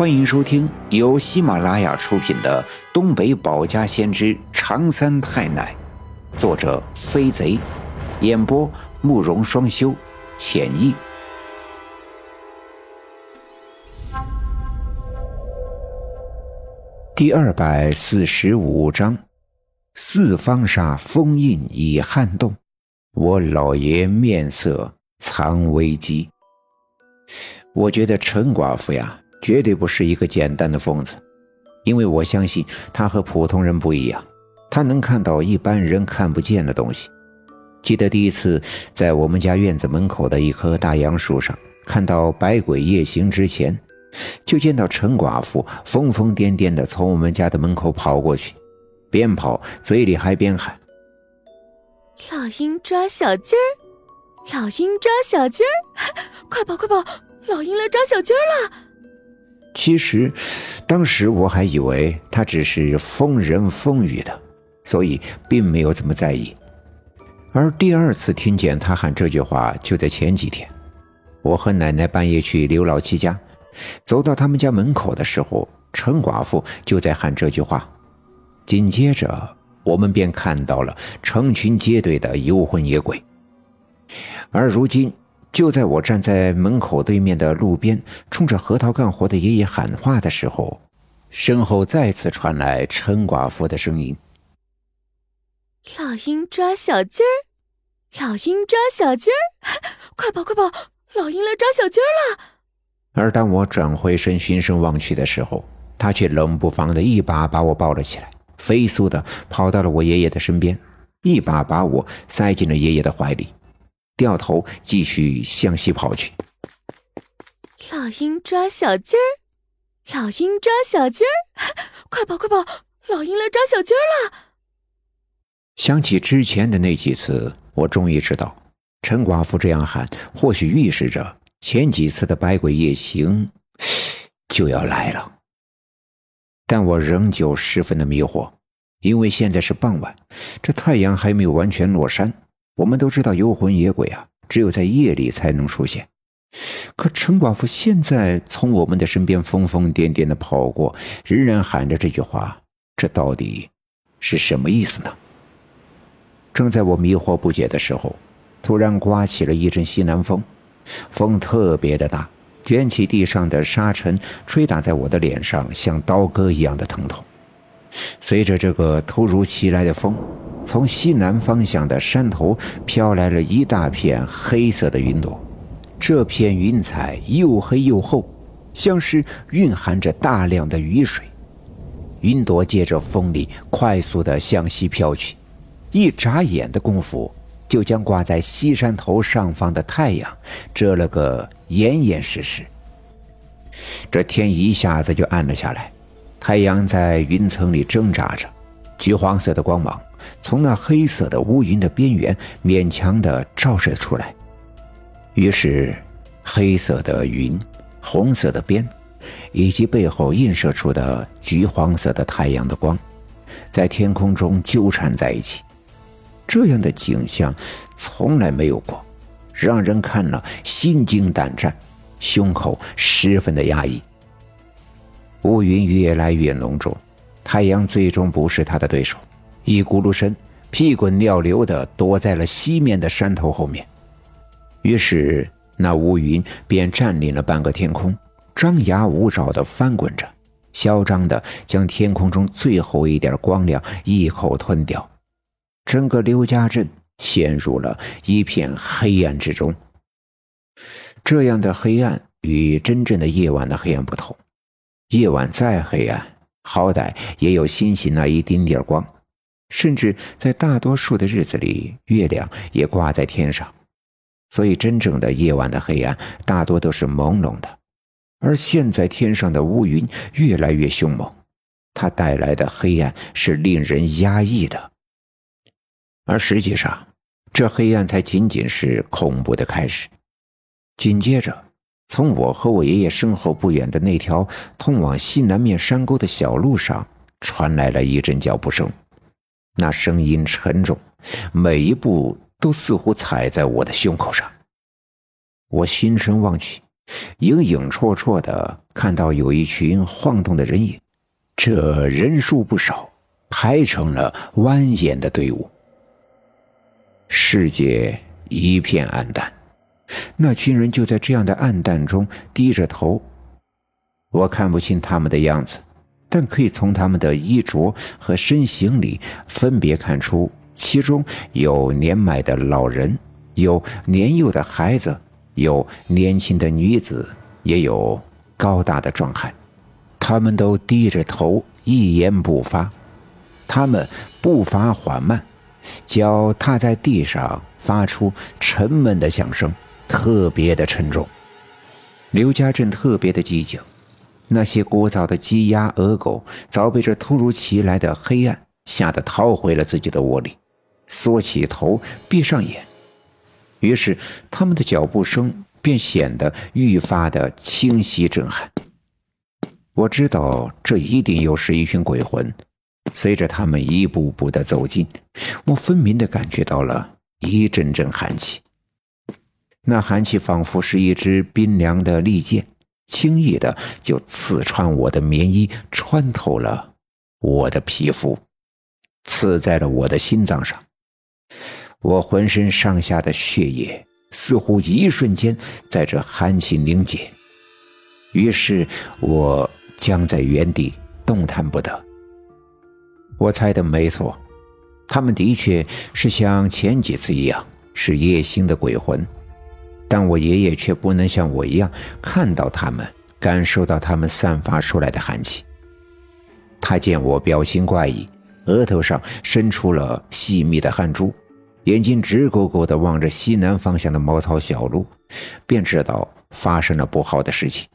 欢迎收听由喜马拉雅出品的《东北保家先知长三太奶》，作者飞贼，演播慕容双修，浅意。第二百四十五章：四方煞封印已撼动，我老爷面色藏危机。我觉得陈寡妇呀。绝对不是一个简单的疯子，因为我相信他和普通人不一样，他能看到一般人看不见的东西。记得第一次在我们家院子门口的一棵大杨树上看到百鬼夜行之前，就见到陈寡妇疯疯癫癫地从我们家的门口跑过去，边跑嘴里还边喊：“老鹰抓小鸡儿，老鹰抓小鸡儿，快跑快跑，老鹰来抓小鸡儿了！”其实，当时我还以为他只是疯人疯语的，所以并没有怎么在意。而第二次听见他喊这句话，就在前几天。我和奶奶半夜去刘老七家，走到他们家门口的时候，陈寡妇就在喊这句话。紧接着，我们便看到了成群结队的游魂野鬼。而如今。就在我站在门口对面的路边，冲着核桃干活的爷爷喊话的时候，身后再次传来陈寡妇的声音：“老鹰抓小鸡儿，老鹰抓小鸡儿，快跑快跑，老鹰来抓小鸡儿了！”而当我转回身循声望去的时候，他却冷不防的一把把我抱了起来，飞速的跑到了我爷爷的身边，一把把我塞进了爷爷的怀里。掉头继续向西跑去。老鹰抓小鸡儿，老鹰抓小鸡儿，快跑快跑！老鹰来抓小鸡儿了。想起之前的那几次，我终于知道，陈寡妇这样喊，或许预示着前几次的百鬼夜行 就要来了。但我仍旧十分的迷惑，因为现在是傍晚，这太阳还没有完全落山。我们都知道游魂野鬼啊，只有在夜里才能出现。可陈寡妇现在从我们的身边疯疯癫癫的跑过，仍然喊着这句话，这到底是什么意思呢？正在我迷惑不解的时候，突然刮起了一阵西南风，风特别的大，卷起地上的沙尘，吹打在我的脸上，像刀割一样的疼痛。随着这个突如其来的风。从西南方向的山头飘来了一大片黑色的云朵，这片云彩又黑又厚，像是蕴含着大量的雨水。云朵借着风力快速的向西飘去，一眨眼的功夫，就将挂在西山头上方的太阳遮了个严严实实。这天一下子就暗了下来，太阳在云层里挣扎着，橘黄色的光芒。从那黑色的乌云的边缘勉强的照射出来，于是黑色的云、红色的边，以及背后映射出的橘黄色的太阳的光，在天空中纠缠在一起。这样的景象从来没有过，让人看了心惊胆战，胸口十分的压抑。乌云越来越浓重，太阳最终不是他的对手。一咕噜身，屁滚尿流的躲在了西面的山头后面。于是，那乌云便占领了半个天空，张牙舞爪的翻滚着，嚣张的将天空中最后一点光亮一口吞掉。整个刘家镇陷入了一片黑暗之中。这样的黑暗与真正的夜晚的黑暗不同。夜晚再黑暗，好歹也有星星那一丁点光。甚至在大多数的日子里，月亮也挂在天上，所以真正的夜晚的黑暗大多都是朦胧的。而现在天上的乌云越来越凶猛，它带来的黑暗是令人压抑的。而实际上，这黑暗才仅仅是恐怖的开始。紧接着，从我和我爷爷身后不远的那条通往西南面山沟的小路上，传来了一阵脚步声。那声音沉重，每一步都似乎踩在我的胸口上。我循声望去，影影绰绰的看到有一群晃动的人影，这人数不少，排成了蜿蜒的队伍。世界一片暗淡，那群人就在这样的暗淡中低着头。我看不清他们的样子，但可以从他们的衣着和身形里分别看出，其中有年迈的老人，有年幼的孩子。有年轻的女子，也有高大的壮汉，他们都低着头，一言不发。他们步伐缓慢，脚踏在地上发出沉闷的响声，特别的沉重。刘家镇特别的寂静，那些聒噪的鸡鸭鹅狗早被这突如其来的黑暗吓得逃回了自己的窝里，缩起头，闭上眼。于是，他们的脚步声便显得愈发的清晰震撼。我知道，这一定又是一群鬼魂。随着他们一步步的走近，我分明的感觉到了一阵阵寒气。那寒气仿佛是一支冰凉的利剑，轻易的就刺穿我的棉衣，穿透了我的皮肤，刺在了我的心脏上。我浑身上下的血液似乎一瞬间在这寒气凝结，于是我僵在原地，动弹不得。我猜的没错，他们的确是像前几次一样是夜行的鬼魂，但我爷爷却不能像我一样看到他们，感受到他们散发出来的寒气。他见我表情怪异，额头上伸出了细密的汗珠。眼睛直勾勾地望着西南方向的茅草小路，便知道发生了不好的事情。